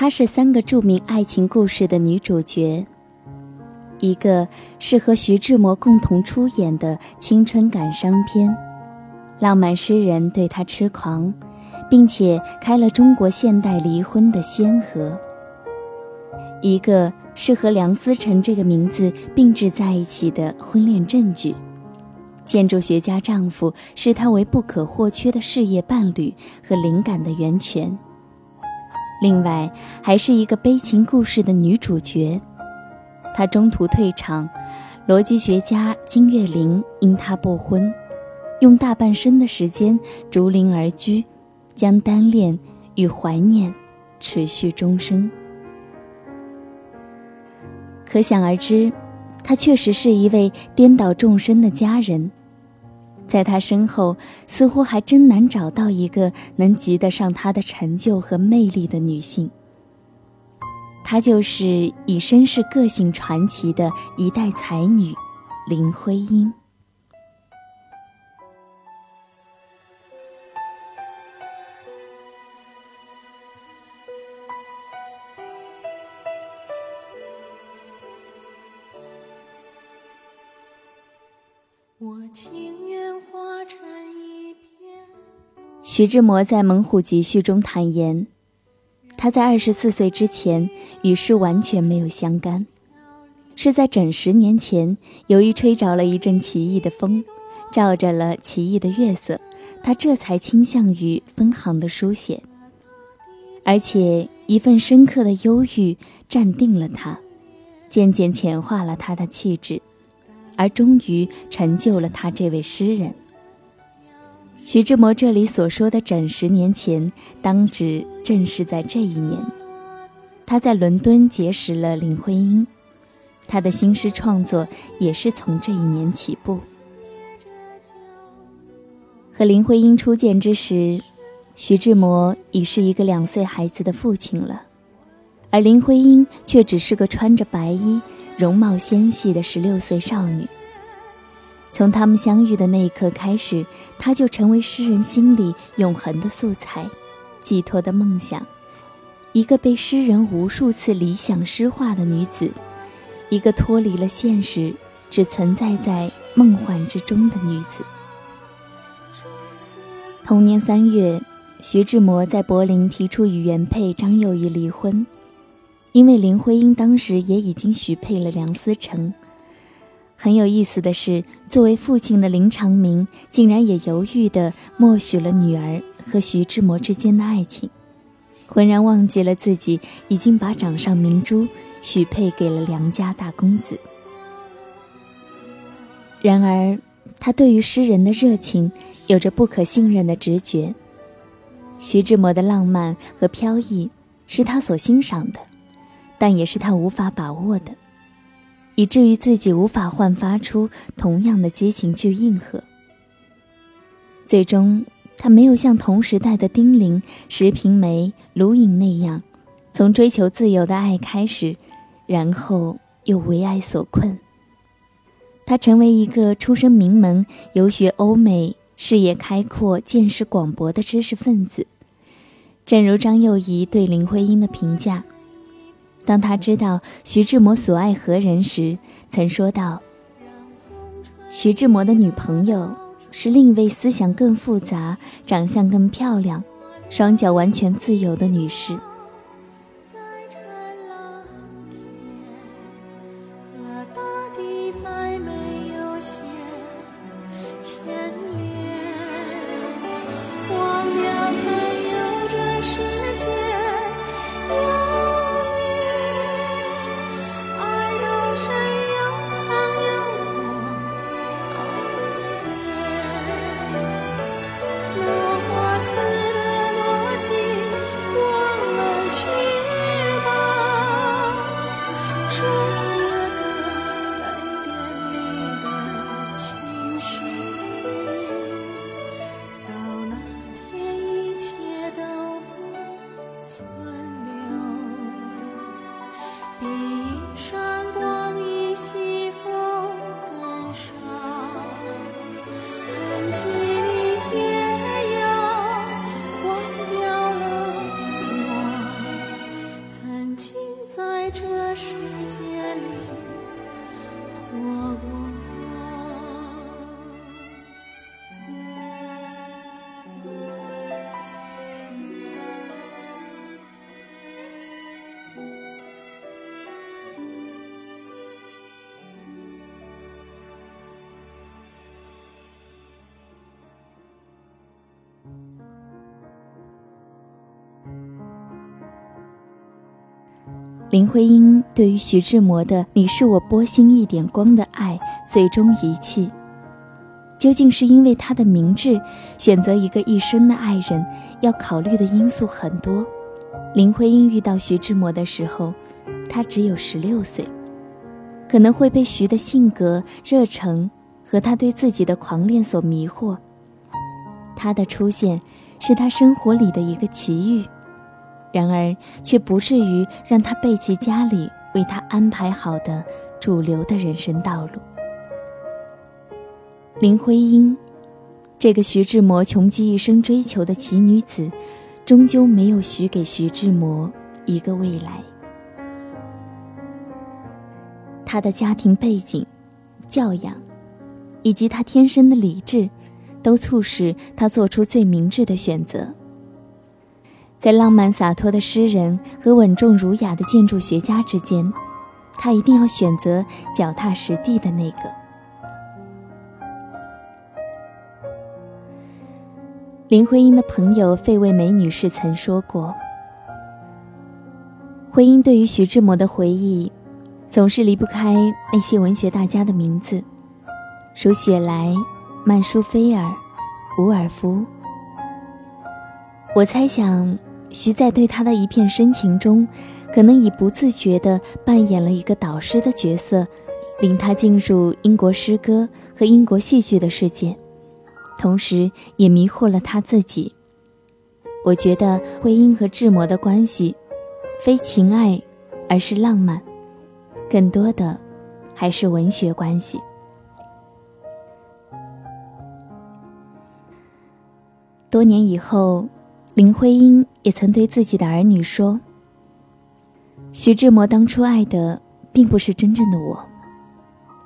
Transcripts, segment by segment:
她是三个著名爱情故事的女主角。一个是和徐志摩共同出演的青春感伤片，浪漫诗人对她痴狂，并且开了中国现代离婚的先河；一个是和梁思成这个名字并置在一起的婚恋证据，建筑学家丈夫视她为不可或缺的事业伴侣和灵感的源泉；另外，还是一个悲情故事的女主角。她中途退场，逻辑学家金岳霖因她不婚，用大半生的时间逐林而居，将单恋与怀念持续终生。可想而知，他确实是一位颠倒众生的佳人，在他身后，似乎还真难找到一个能及得上他的成就和魅力的女性。她就是以身世个性传奇的一代才女，林徽因。徐志摩在《猛虎集序》中坦言。他在二十四岁之前与诗完全没有相干，是在整十年前，由于吹着了一阵奇异的风，照着了奇异的月色，他这才倾向于分行的书写。而且一份深刻的忧郁占定了他，渐渐浅化了他的气质，而终于成就了他这位诗人。徐志摩这里所说的整十年前，当指正是在这一年，他在伦敦结识了林徽因，他的新诗创作也是从这一年起步。和林徽因初见之时，徐志摩已是一个两岁孩子的父亲了，而林徽因却只是个穿着白衣、容貌纤细的十六岁少女。从他们相遇的那一刻开始，她就成为诗人心里永恒的素材，寄托的梦想，一个被诗人无数次理想诗化的女子，一个脱离了现实，只存在在梦幻之中的女子。同年三月，徐志摩在柏林提出与原配张幼仪离婚，因为林徽因当时也已经许配了梁思成。很有意思的是，作为父亲的林长民竟然也犹豫地默许了女儿和徐志摩之间的爱情，浑然忘记了自己已经把掌上明珠许配给了梁家大公子。然而，他对于诗人的热情有着不可信任的直觉。徐志摩的浪漫和飘逸是他所欣赏的，但也是他无法把握的。以至于自己无法焕发出同样的激情去应和。最终，他没有像同时代的丁玲、石平梅、卢隐那样，从追求自由的爱开始，然后又为爱所困。他成为一个出身名门、游学欧美、视野开阔、见识广博的知识分子。正如张幼仪对林徽因的评价。当他知道徐志摩所爱何人时，曾说道：“徐志摩的女朋友是另一位思想更复杂、长相更漂亮、双脚完全自由的女士。”林徽因对于徐志摩的“你是我波心一点光”的爱最终遗弃，究竟是因为他的明智？选择一个一生的爱人，要考虑的因素很多。林徽因遇到徐志摩的时候，他只有十六岁，可能会被徐的性格、热诚和他对自己的狂恋所迷惑。他的出现是他生活里的一个奇遇。然而，却不至于让他背弃家里为他安排好的主流的人生道路。林徽因，这个徐志摩穷极一生追求的奇女子，终究没有许给徐志摩一个未来。他的家庭背景、教养，以及他天生的理智，都促使他做出最明智的选择。在浪漫洒脱的诗人和稳重儒雅的建筑学家之间，他一定要选择脚踏实地的那个。林徽因的朋友费慰梅女士曾说过：“徽因对于徐志摩的回忆，总是离不开那些文学大家的名字，如雪莱、曼殊菲尔、伍尔夫。”我猜想。徐在对他的一片深情中，可能已不自觉地扮演了一个导师的角色，领他进入英国诗歌和英国戏剧的世界，同时也迷惑了他自己。我觉得徽因和志摩的关系，非情爱，而是浪漫，更多的还是文学关系。多年以后。林徽因也曾对自己的儿女说：“徐志摩当初爱的并不是真正的我，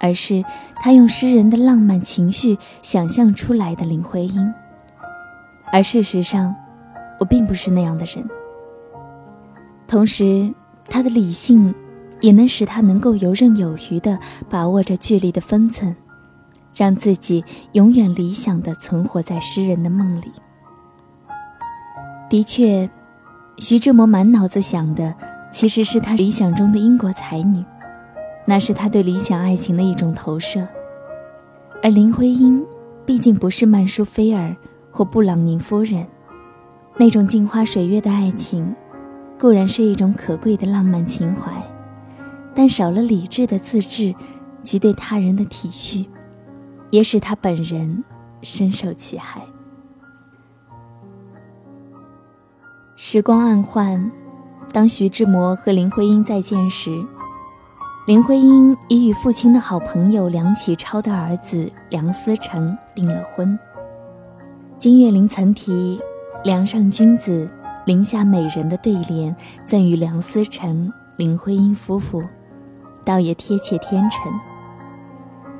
而是他用诗人的浪漫情绪想象出来的林徽因。而事实上，我并不是那样的人。同时，他的理性也能使他能够游刃有余地把握着距离的分寸，让自己永远理想地存活在诗人的梦里。”的确，徐志摩满脑子想的其实是他理想中的英国才女，那是他对理想爱情的一种投射。而林徽因毕竟不是曼殊菲尔或布朗宁夫人，那种镜花水月的爱情，固然是一种可贵的浪漫情怀，但少了理智的自制及对他人的体恤，也使他本人深受其害。时光暗换，当徐志摩和林徽因再见时，林徽因已与父亲的好朋友梁启超的儿子梁思成订了婚。金岳霖曾提“梁上君子，林下美人”的对联赠予梁思成、林徽因夫妇，倒也贴切天成。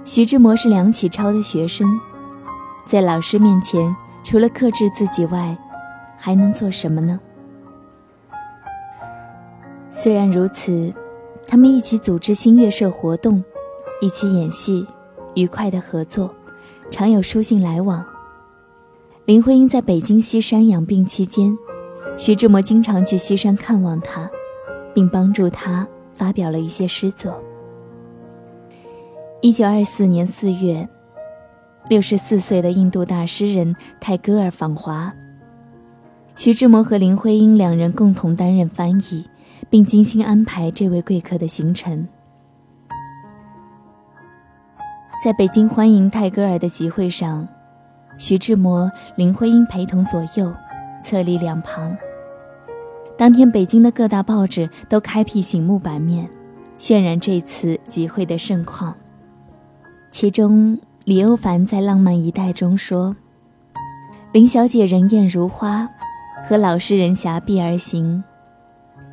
徐志摩是梁启超的学生，在老师面前，除了克制自己外，还能做什么呢？虽然如此，他们一起组织新月社活动，一起演戏，愉快的合作，常有书信来往。林徽因在北京西山养病期间，徐志摩经常去西山看望她，并帮助她发表了一些诗作。一九二四年四月，六十四岁的印度大诗人泰戈尔访华，徐志摩和林徽因两人共同担任翻译。并精心安排这位贵客的行程。在北京欢迎泰戈尔的集会上，徐志摩、林徽因陪同左右，侧立两旁。当天，北京的各大报纸都开辟醒目版面，渲染这次集会的盛况。其中，李欧凡在《浪漫一代》中说：“林小姐人艳如花，和老诗人狭臂而行。”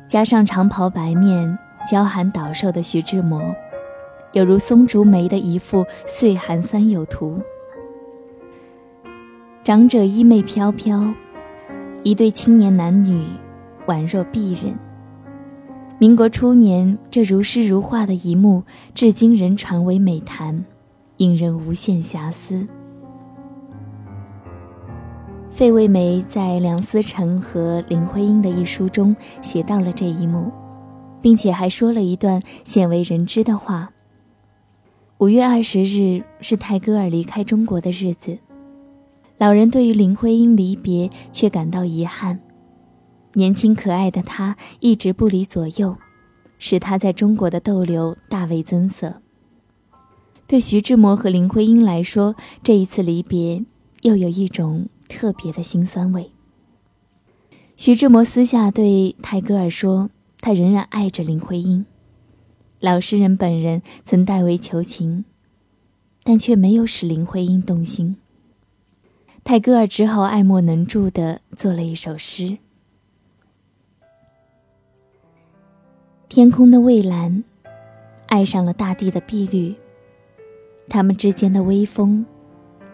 加上长袍白面、娇寒倒瘦的徐志摩，有如松竹梅的一幅岁寒三友图。长者衣袂飘飘，一对青年男女宛若璧人。民国初年，这如诗如画的一幕，至今仍传为美谈，引人无限遐思。费慰梅在梁思成和林徽因的一书中写到了这一幕，并且还说了一段鲜为人知的话。五月二十日是泰戈尔离开中国的日子，老人对于林徽因离别却感到遗憾。年轻可爱的她一直不离左右，使她在中国的逗留大为增色。对徐志摩和林徽因来说，这一次离别又有一种特别的辛酸味。徐志摩私下对泰戈尔说：“他仍然爱着林徽因。”老诗人本人曾代为求情，但却没有使林徽因动心。泰戈尔只好爱莫能助的做了一首诗：“天空的蔚蓝，爱上了大地的碧绿。”他们之间的微风，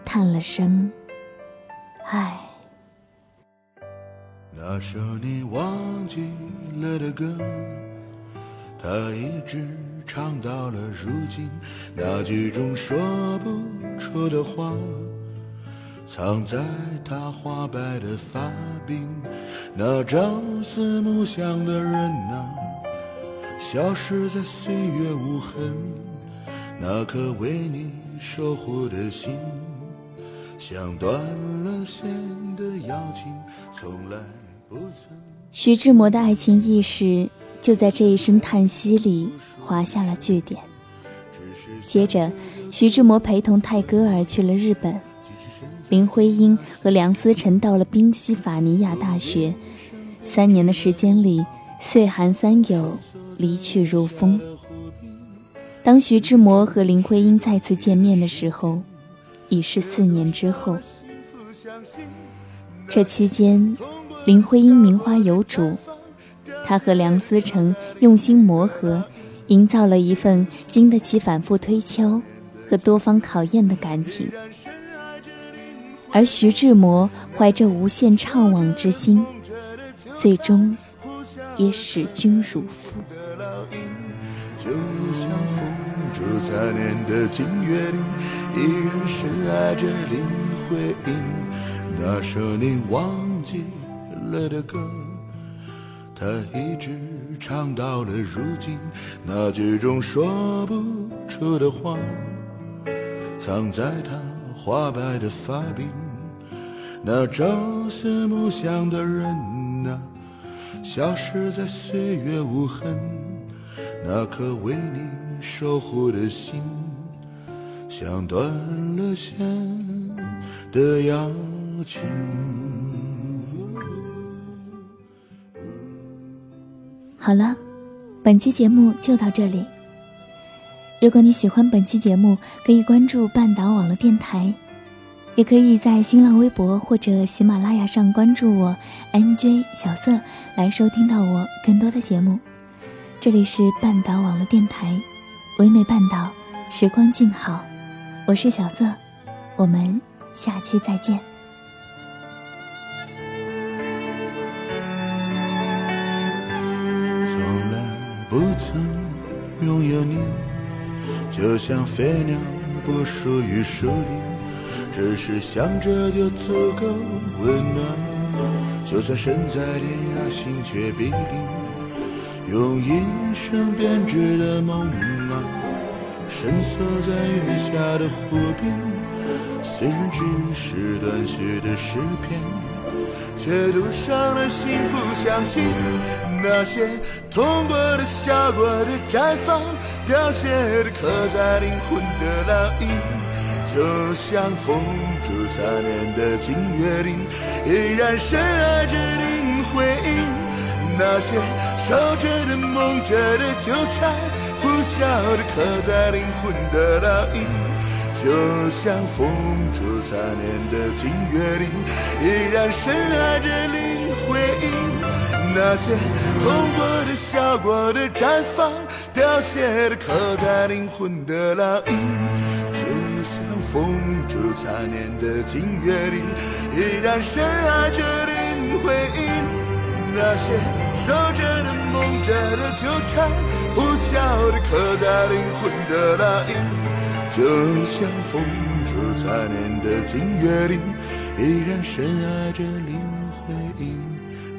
叹了声“唉”。那首你忘记了的歌，他一直唱到了如今。那句中说不出的话，藏在他花白的发鬓。那朝思暮想的人啊，消失在岁月无痕。那颗为你守护的心，像断了线的邀请，从来不曾。徐志摩的爱情意识就在这一声叹息里划下了句点。接着，徐志摩陪同泰戈尔去了日本，林徽因和梁思成到了宾夕法尼亚大学。三年的时间里，岁寒三友，离去如风。当徐志摩和林徽因再次见面的时候，已是四年之后。这期间，林徽因名花有主，她和梁思成用心磨合，营造了一份经得起反复推敲和多方考验的感情。而徐志摩怀着无限怅惘之心，最终也使君如父。残年的金月里，依然深爱着林徽因。那首你忘记了的歌，他一直唱到了如今。那句种说不出的话，藏在他花白的发鬓。那朝思暮想的人啊，消失在岁月无痕。那颗为你。守护的心，像断了线的邀请。好了，本期节目就到这里。如果你喜欢本期节目，可以关注半岛网络电台，也可以在新浪微博或者喜马拉雅上关注我 NJ 小色，来收听到我更多的节目。这里是半岛网络电台。唯美半岛，时光静好，我是小色，我们下期再见。从来不曾拥有你，就像飞鸟不属于树林，只是想着就足够温暖。就算身在天涯，心却比邻。用一生编织的梦啊，深锁在月下的湖边。虽然只是短续的诗篇，却赌上了幸福。相信那些痛过的、笑过的、绽放、凋谢的、刻在灵魂的烙印，就像风烛残年的金岳霖，依然深爱着林徽因。那些守着的、梦着的、纠缠、呼啸的、刻在灵魂的烙印，就像风烛残年的金岳霖，依然深爱着林徽因。那些痛过的、笑过的、绽放、凋谢的、刻在灵魂的烙印，就像风烛残年的金岳霖，依然深爱着林徽因。那些。守着的、梦着的、纠缠、呼啸的、刻在灵魂的烙印，就像风烛残年的金岳霖，依然深爱着林徽因。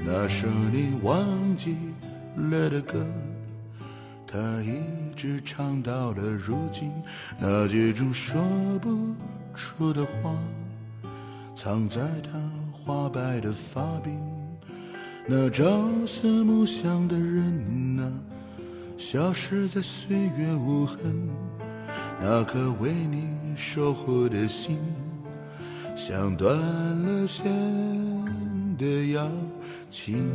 那首你忘记了的歌，他一直唱到了如今，那几种说不出的话，藏在他花白的发鬓。那朝思暮想的人啊，消失在岁月无痕。那颗为你守护的心，像断了线的邀请。